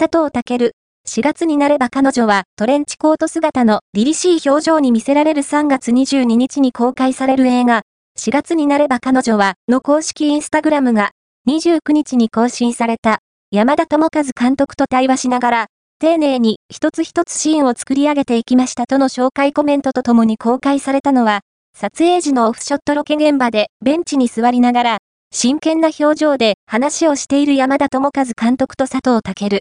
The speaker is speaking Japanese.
佐藤健。4月になれば彼女はトレンチコート姿の凛々しい表情に見せられる3月22日に公開される映画、4月になれば彼女はの公式インスタグラムが29日に更新された山田智和監督と対話しながら、丁寧に一つ一つシーンを作り上げていきましたとの紹介コメントとともに公開されたのは、撮影時のオフショットロケ現場でベンチに座りながら、真剣な表情で話をしている山田智和監督と佐藤健。